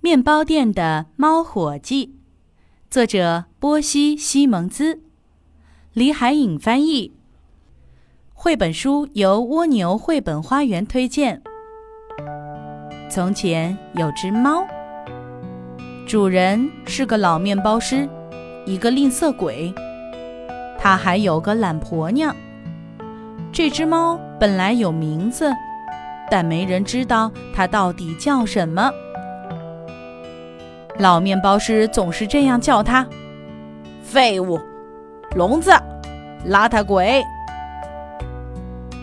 面包店的猫伙计，作者波西·西蒙兹，李海颖翻译。绘本书由蜗牛绘本花园推荐。从前有只猫，主人是个老面包师，一个吝啬鬼。他还有个懒婆娘。这只猫本来有名字，但没人知道它到底叫什么。老面包师总是这样叫它：废物、聋子、邋遢鬼。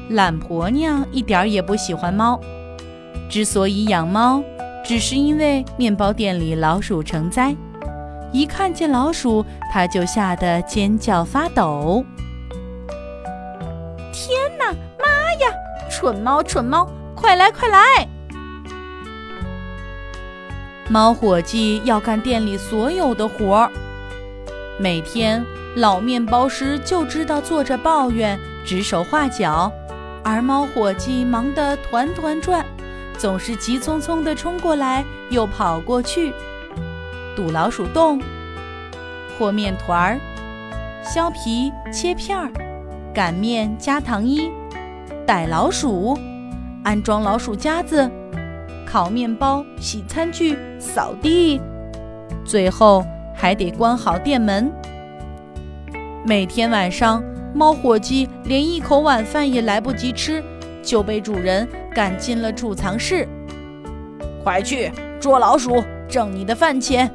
懒婆娘一点儿也不喜欢猫。之所以养猫，只是因为面包店里老鼠成灾，一看见老鼠，她就吓得尖叫发抖。天哪，妈呀！蠢猫，蠢猫，快来，快来！猫伙计要干店里所有的活儿，每天老面包师就知道坐着抱怨、指手画脚，而猫伙计忙得团团转。总是急匆匆地冲过来，又跑过去，堵老鼠洞，和面团儿，削皮切片儿，擀面加糖衣，逮老鼠，安装老鼠夹子，烤面包，洗餐具，扫地，最后还得关好店门。每天晚上，猫伙计连一口晚饭也来不及吃。就被主人赶进了储藏室。快去捉老鼠，挣你的饭钱。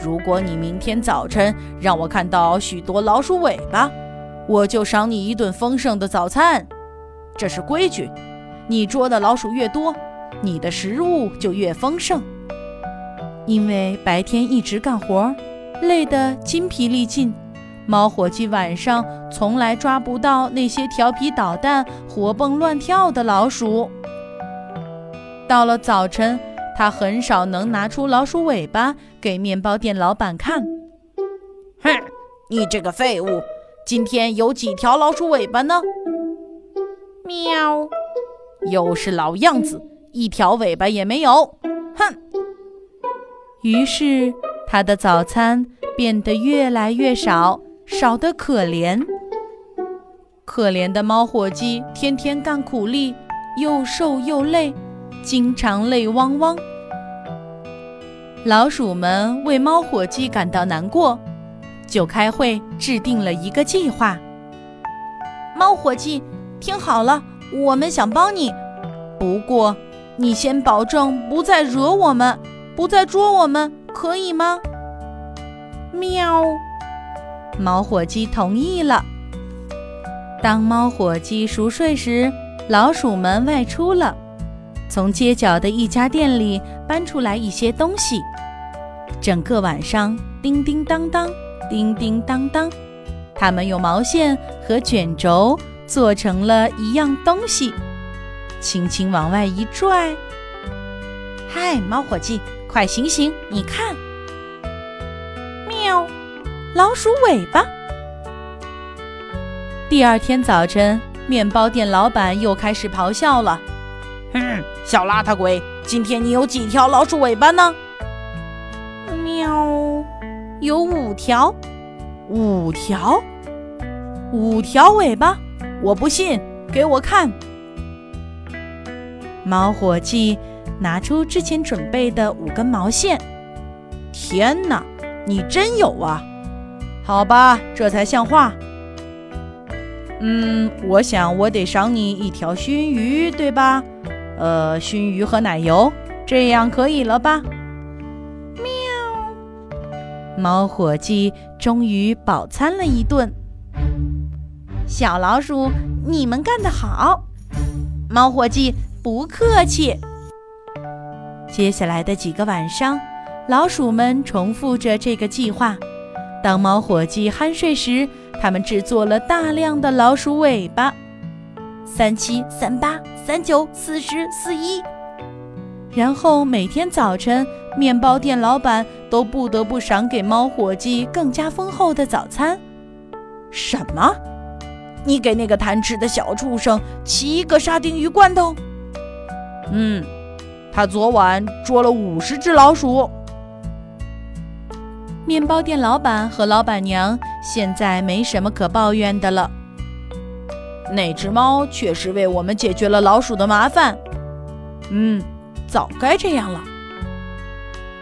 如果你明天早晨让我看到许多老鼠尾巴，我就赏你一顿丰盛的早餐。这是规矩。你捉的老鼠越多，你的食物就越丰盛。因为白天一直干活，累得筋疲力尽。猫伙计晚上从来抓不到那些调皮捣蛋、活蹦乱跳的老鼠。到了早晨，他很少能拿出老鼠尾巴给面包店老板看。哼，你这个废物，今天有几条老鼠尾巴呢？喵，又是老样子，一条尾巴也没有。哼。于是他的早餐变得越来越少。少得可怜，可怜的猫伙计天天干苦力，又瘦又累，经常泪汪汪。老鼠们为猫伙计感到难过，就开会制定了一个计划。猫伙计，听好了，我们想帮你，不过你先保证不再惹我们，不再捉我们，可以吗？喵。猫伙计同意了。当猫伙计熟睡时，老鼠们外出了，从街角的一家店里搬出来一些东西。整个晚上，叮叮当当，叮叮当当，它们用毛线和卷轴做成了一样东西，轻轻往外一拽。嗨，猫伙计，快醒醒！你看，喵。老鼠尾巴。第二天早晨，面包店老板又开始咆哮了：“哼，小邋遢鬼，今天你有几条老鼠尾巴呢？”“喵，有五条。”“五条？五条尾巴？我不信，给我看。”猫伙计拿出之前准备的五根毛线。“天哪，你真有啊！”好吧，这才像话。嗯，我想我得赏你一条熏鱼，对吧？呃，熏鱼和奶油，这样可以了吧？喵！猫伙计终于饱餐了一顿。小老鼠，你们干得好！猫伙计，不客气。接下来的几个晚上，老鼠们重复着这个计划。当猫伙计酣睡时，他们制作了大量的老鼠尾巴，三七三八三九四十四一。然后每天早晨，面包店老板都不得不赏给猫伙计更加丰厚的早餐。什么？你给那个贪吃的小畜生七个沙丁鱼罐头？嗯，他昨晚捉了五十只老鼠。面包店老板和老板娘现在没什么可抱怨的了。那只猫确实为我们解决了老鼠的麻烦。嗯，早该这样了。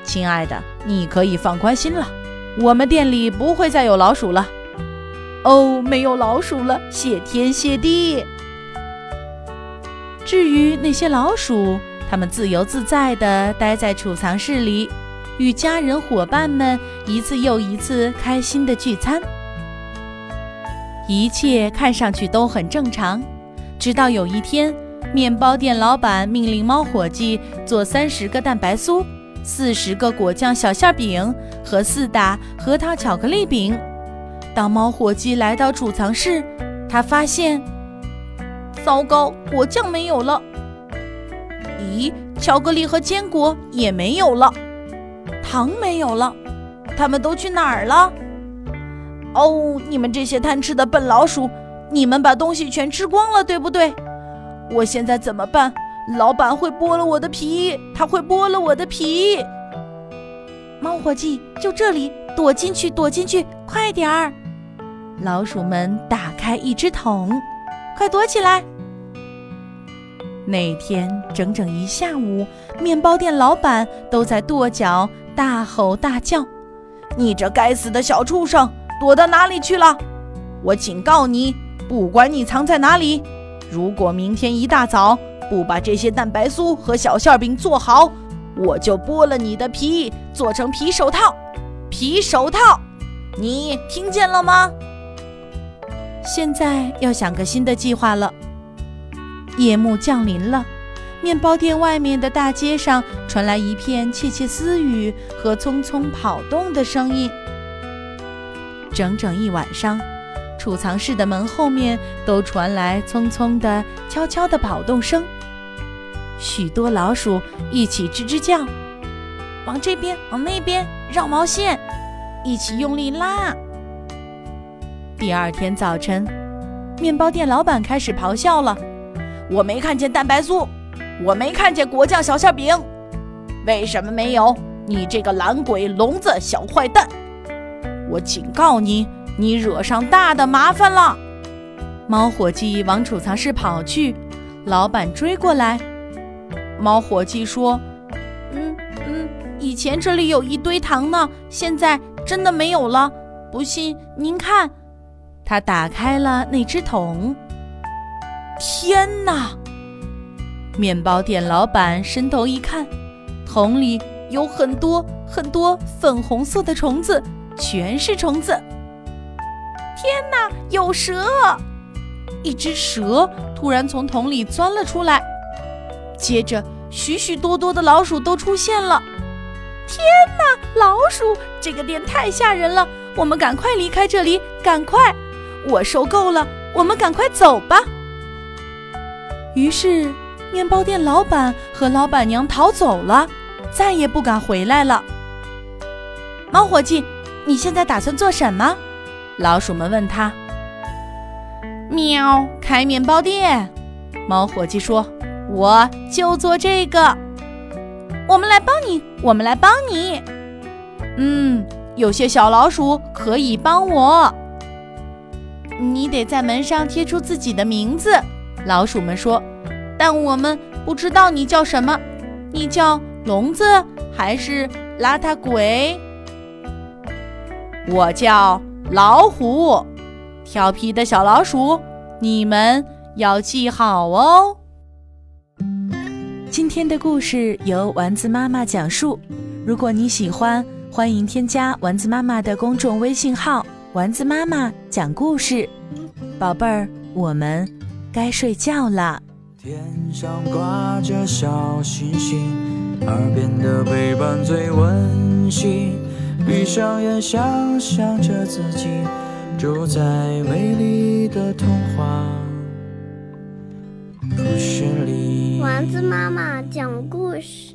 亲爱的，你可以放宽心了，我们店里不会再有老鼠了。哦，没有老鼠了，谢天谢地。至于那些老鼠，它们自由自在地待在储藏室里，与家人伙伴们一次又一次开心的聚餐。一切看上去都很正常，直到有一天，面包店老板命令猫伙计做三十个蛋白酥、四十个果酱小馅饼和四打核桃巧克力饼。当猫伙计来到储藏室，他发现，糟糕，果酱没有了。咦，巧克力和坚果也没有了，糖没有了，他们都去哪儿了？哦，你们这些贪吃的笨老鼠，你们把东西全吃光了，对不对？我现在怎么办？老板会剥了我的皮，他会剥了我的皮。猫伙计，就这里，躲进去，躲进去，快点儿！老鼠们打开一只桶，快躲起来！那天整整一下午，面包店老板都在跺脚、大吼大叫：“你这该死的小畜生！”躲到哪里去了？我警告你，不管你藏在哪里，如果明天一大早不把这些蛋白酥和小馅饼做好，我就剥了你的皮，做成皮手套。皮手套，你听见了吗？现在要想个新的计划了。夜幕降临了，面包店外面的大街上传来一片窃窃私语和匆匆跑动的声音。整整一晚上，储藏室的门后面都传来匆匆的、悄悄的跑动声。许多老鼠一起吱吱叫，往这边，往那边，绕毛线，一起用力拉。第二天早晨，面包店老板开始咆哮了：“我没看见蛋白酥，我没看见果酱小馅饼，为什么没有？你这个懒鬼、聋子、小坏蛋！”我警告你，你惹上大的麻烦了！猫伙计往储藏室跑去，老板追过来。猫伙计说：“嗯嗯，以前这里有一堆糖呢，现在真的没有了。不信您看。”他打开了那只桶。天哪！面包店老板伸头一看，桶里有很多很多粉红色的虫子。全是虫子！天哪，有蛇！一只蛇突然从桶里钻了出来，接着许许多多的老鼠都出现了。天哪，老鼠！这个店太吓人了，我们赶快离开这里，赶快！我受够了，我们赶快走吧。于是，面包店老板和老板娘逃走了，再也不敢回来了。猫伙计。你现在打算做什么？老鼠们问他。喵，开面包店。猫伙计说：“我就做这个。”我们来帮你，我们来帮你。嗯，有些小老鼠可以帮我。你得在门上贴出自己的名字。老鼠们说：“但我们不知道你叫什么，你叫聋子还是邋遢鬼？”我叫老虎，调皮的小老鼠，你们要记好哦。今天的故事由丸子妈妈讲述。如果你喜欢，欢迎添加丸子妈妈的公众微信号“丸子妈妈讲故事”。宝贝儿，我们该睡觉了。天上挂着小星星，耳边的陪伴最温馨。闭上眼，想象着自己住在美丽的童话故事里。丸子妈妈讲故事。